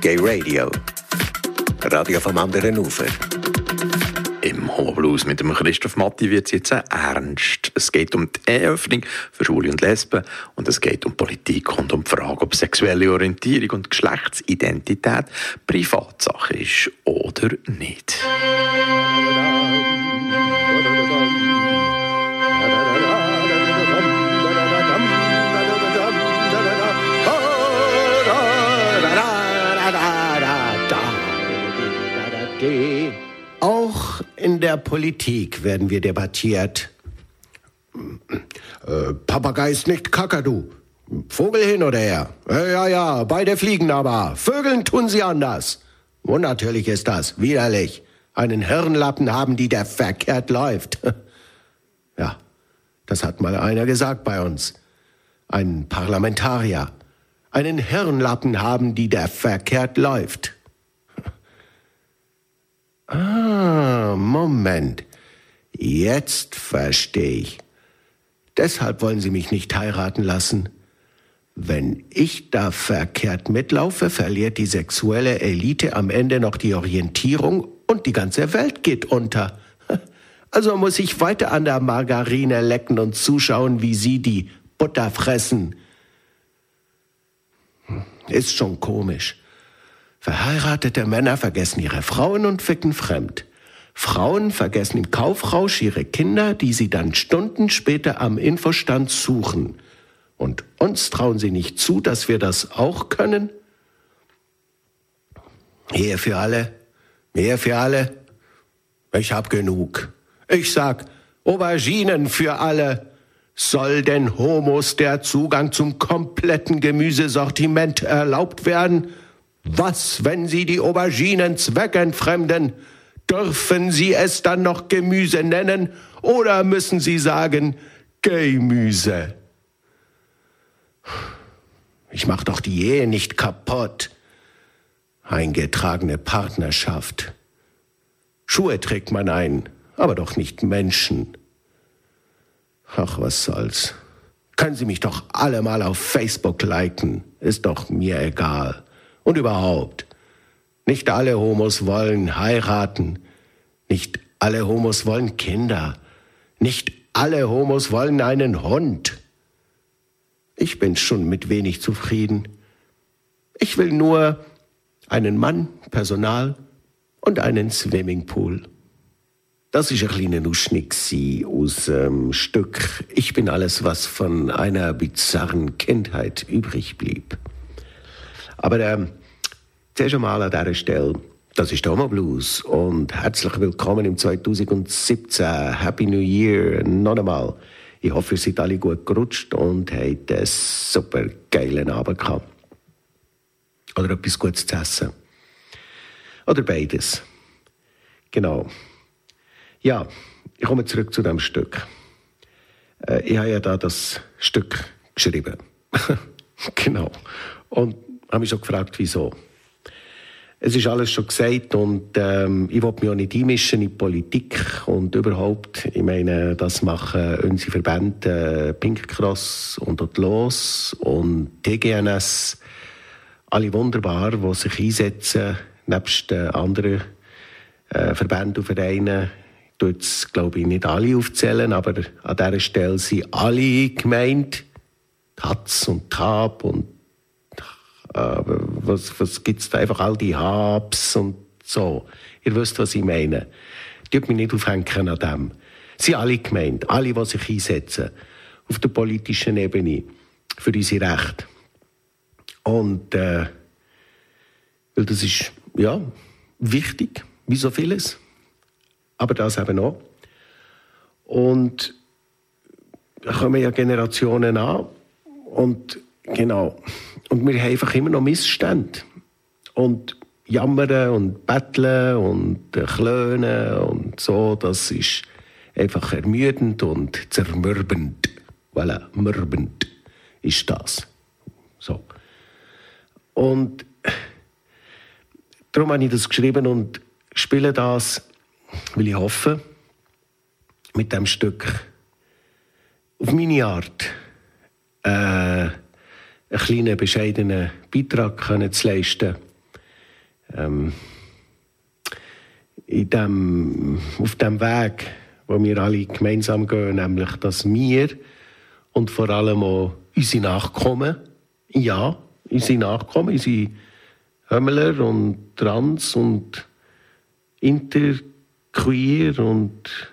Gay Radio. Radio vom anderen Ufer. Im Homoblues mit dem Christoph Matti wird es jetzt ernst. Es geht um die Eheöffnung für Schwule und Lesben und es geht um Politik und um die Frage, ob sexuelle Orientierung und Geschlechtsidentität Privatsache ist oder nicht. Auch in der Politik werden wir debattiert. Äh, Papagei ist nicht Kakadu. Vogel hin oder her? Äh, ja, ja, beide fliegen aber. Vögeln tun sie anders. Unnatürlich ist das, widerlich. Einen Hirnlappen haben, die der verkehrt läuft. ja, das hat mal einer gesagt bei uns. Ein Parlamentarier. Einen Hirnlappen haben, die der verkehrt läuft. Ah, Moment. Jetzt verstehe ich. Deshalb wollen Sie mich nicht heiraten lassen. Wenn ich da verkehrt mitlaufe, verliert die sexuelle Elite am Ende noch die Orientierung und die ganze Welt geht unter. Also muss ich weiter an der Margarine lecken und zuschauen, wie Sie die Butter fressen. Hm, ist schon komisch. Verheiratete Männer vergessen ihre Frauen und ficken fremd. Frauen vergessen im Kaufrausch ihre Kinder, die sie dann Stunden später am Infostand suchen. Und uns trauen sie nicht zu, dass wir das auch können? Ehe für alle, Ehe für alle. Ich hab genug. Ich sag, Auberginen für alle. Soll denn Homos der Zugang zum kompletten Gemüsesortiment erlaubt werden? Was, wenn Sie die Auberginen zweckentfremden? Dürfen Sie es dann noch Gemüse nennen oder müssen Sie sagen Gemüse? Ich mach doch die Ehe nicht kaputt. Eingetragene Partnerschaft. Schuhe trägt man ein, aber doch nicht Menschen. Ach, was soll's. Können Sie mich doch alle mal auf Facebook liken, ist doch mir egal. Und überhaupt, nicht alle Homos wollen heiraten, nicht alle Homos wollen Kinder, nicht alle Homos wollen einen Hund. Ich bin schon mit wenig zufrieden. Ich will nur einen Mann, Personal und einen Swimmingpool. Das ist ein kleiner Ausschnitt aus dem Stück Ich bin alles, was von einer bizarren Kindheit übrig blieb. Aber ähm, zuerst einmal an dieser Stelle, das ist Homo Blues und herzlich willkommen im 2017. Happy New Year noch einmal. Ich hoffe, ihr seid alle gut gerutscht und habt einen super geilen Abend gehabt. Oder etwas Gutes zu essen. Oder beides. Genau. Ja, ich komme zurück zu dem Stück. Äh, ich habe ja da das Stück geschrieben. genau. Und habe mich schon gefragt, wieso. Es ist alles schon gesagt und ähm, ich will mich auch nicht einmischen in die Politik und überhaupt, ich meine, das machen unsere Verbände äh, Pink Cross und dort los und TGNS, alle wunderbar, die sich einsetzen, nebst den anderen äh, Verbänden und Vereinen. Ich tue jetzt, glaube ich, nicht alle aufzählen, aber an dieser Stelle sind alle gemeint. Hatz und Tab und äh, was, was es da einfach all die Hubs und so. Ihr wisst, was ich meine. Tut mich nicht aufhängen an dem. Sie alle gemeint, alle, die sich einsetzen auf der politischen Ebene für unsere Rechte. Und äh, weil das ist ja wichtig, wie so vieles, aber das eben auch. Und da kommen ja Generationen an und genau und wir haben einfach immer noch Missstände. Und jammern und betteln und klönen und so, das ist einfach ermüdend und zermürbend. Voilà, mürbend ist das. So. Und darum habe ich das geschrieben und spiele das, weil ich hoffe, mit dem Stück auf meine Art äh, einen kleinen, bescheidenen Beitrag können zu leisten. Ähm, in dem, auf dem Weg, wo wir alle gemeinsam gehen, nämlich, dass wir und vor allem auch unsere Nachkommen, ja, unsere Nachkommen, unsere Hömmler und Trans und Interqueer und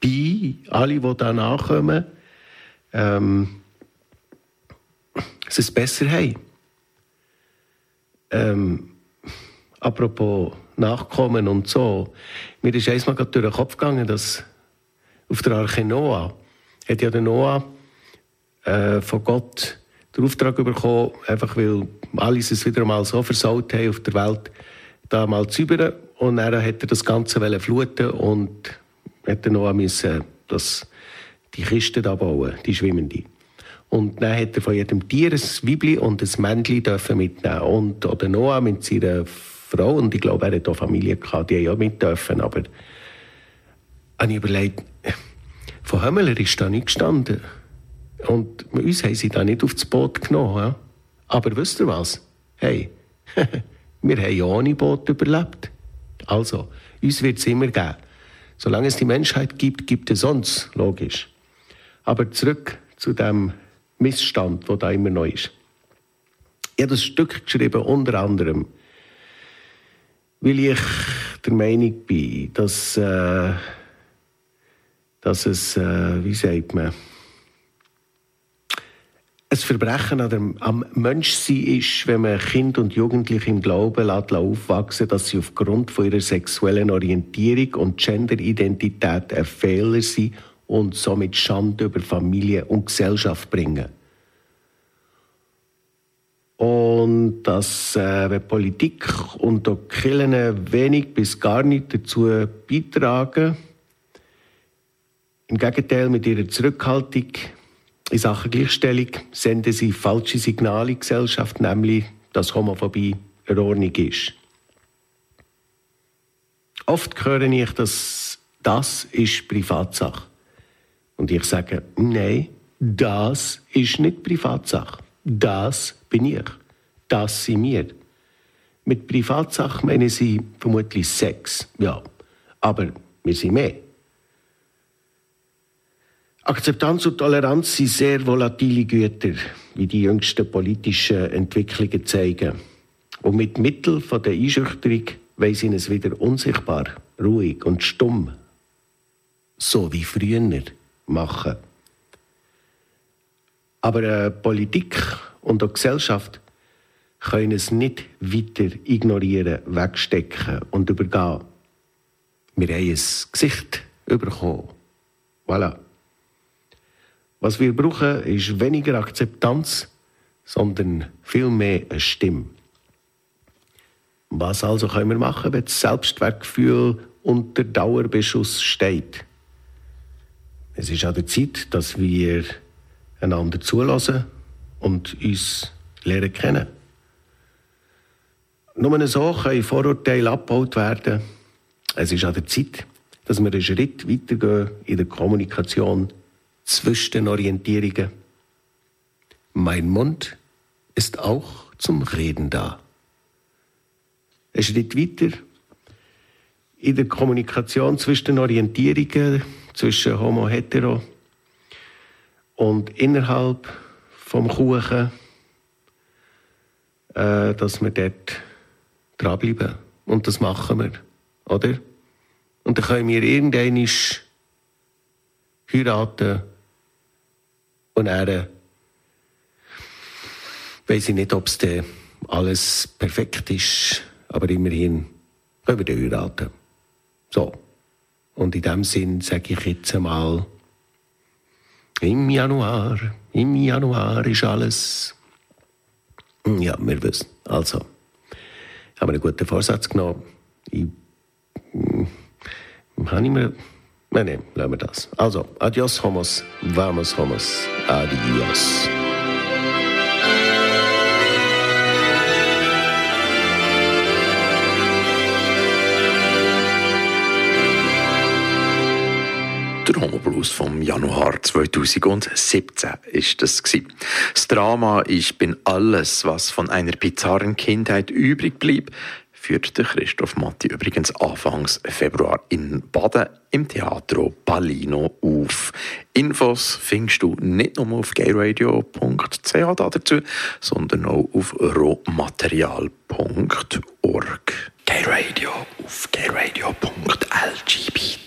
Bi, alle, die da nachkommen, ähm, es besser haben. Ähm, apropos Nachkommen und so. Mir ist einmal durch den Kopf gegangen, dass auf der Arche Noah hat ja der Noah äh, von Gott den Auftrag bekommen, einfach weil alles es wieder mal so versaut haben auf der Welt, da mal zu üben. Und dann hat er das Ganze fluten und hat Noah müssen das, die Kiste da bauen, die schwimmende. Und dann hat er von jedem Tier ein Weibli und ein Männchen dürfen mitnehmen. Und oder Noah mit seiner Frau, und ich glaube, er hat auch Familie gehabt, die ja mit dürfen. Aber habe ich überlegt, von Hömmler ist da nicht gestanden. Und uns haben sie da nicht aufs Boot genommen. Ja? Aber wisst ihr was? Hey, wir haben ja ohne Boot überlebt. Also, uns wird es immer geben. Solange es die Menschheit gibt, gibt es uns, logisch. Aber zurück zu dem Missstand, der da immer noch ist. Ich habe das Stück geschrieben, unter anderem, weil ich der Meinung bin, dass, äh, dass es, äh, wie sagt man, ein Verbrechen an dem, am Menschsein ist, wenn man Kind und Jugendliche im Glauben lässt, aufwachsen dass sie aufgrund von ihrer sexuellen Orientierung und Genderidentität ein Fehler sind und somit Schande über Familie und Gesellschaft bringen. Und dass äh, Politik und auch Kirchen wenig bis gar nicht dazu beitragen, im Gegenteil mit ihrer Zurückhaltung in Sachen Gleichstellung senden sie falsche Signale in die Gesellschaft, nämlich, dass Homophobie eine Ordnung ist. Oft höre ich, dass das ist Privatsache. Und ich sage, nein, das ist nicht Privatsache. Das bin ich. Das sind wir. Mit Privatsache meinen sie vermutlich Sex, ja. Aber wir sind mehr. Akzeptanz und Toleranz sind sehr volatile Güter, wie die jüngsten politischen Entwicklungen zeigen. Und mit Mitteln der Einschüchterung weiss ich es wieder unsichtbar, ruhig und stumm. So wie früher machen. Aber äh, Politik und auch Gesellschaft können es nicht weiter ignorieren, wegstecken und übergehen. Wir haben ein Gesicht bekommen. Voilà. Was wir brauchen, ist weniger Akzeptanz, sondern vielmehr eine Stimme. Was also können wir machen, wenn das Selbstwertgefühl unter Dauerbeschuss steht? Es ist an der Zeit, dass wir einander zulassen und uns lernen kennen. Nur so können Vorurteile abgebaut werden. Es ist an der Zeit, dass wir einen Schritt weitergehen in der Kommunikation zwischen den Orientierungen. Mein Mund ist auch zum Reden da. Ein Schritt weiter in der Kommunikation zwischen den Orientierungen, zwischen Homo hetero und innerhalb vom Kuchen, äh, dass wir dort dranbleiben. Und das machen wir, oder? Und dann können wir irgendwann heiraten und er weiß ich nicht, ob es alles perfekt ist, aber immerhin können wir heiraten. So. Und in dem Sinn sage ich jetzt einmal, im Januar, im Januar ist alles. Ja, wir wissen. Also, ich habe einen guten Vorsatz genommen. Ich, hm, habe ich mir Nein, nein, lassen wir das. Also, adios, Homos, vamos, Homos, adios. Januar 2017 ist das gewesen. Das Drama Ich bin alles, was von einer bizarren Kindheit übrig blieb, führt Christoph Matti übrigens Anfangs Februar in Baden im Teatro Palino auf. Infos findest du nicht nur auf gayradio.ch dazu, sondern auch auf rohmaterial.org. Gayradio auf gayradio.lgbt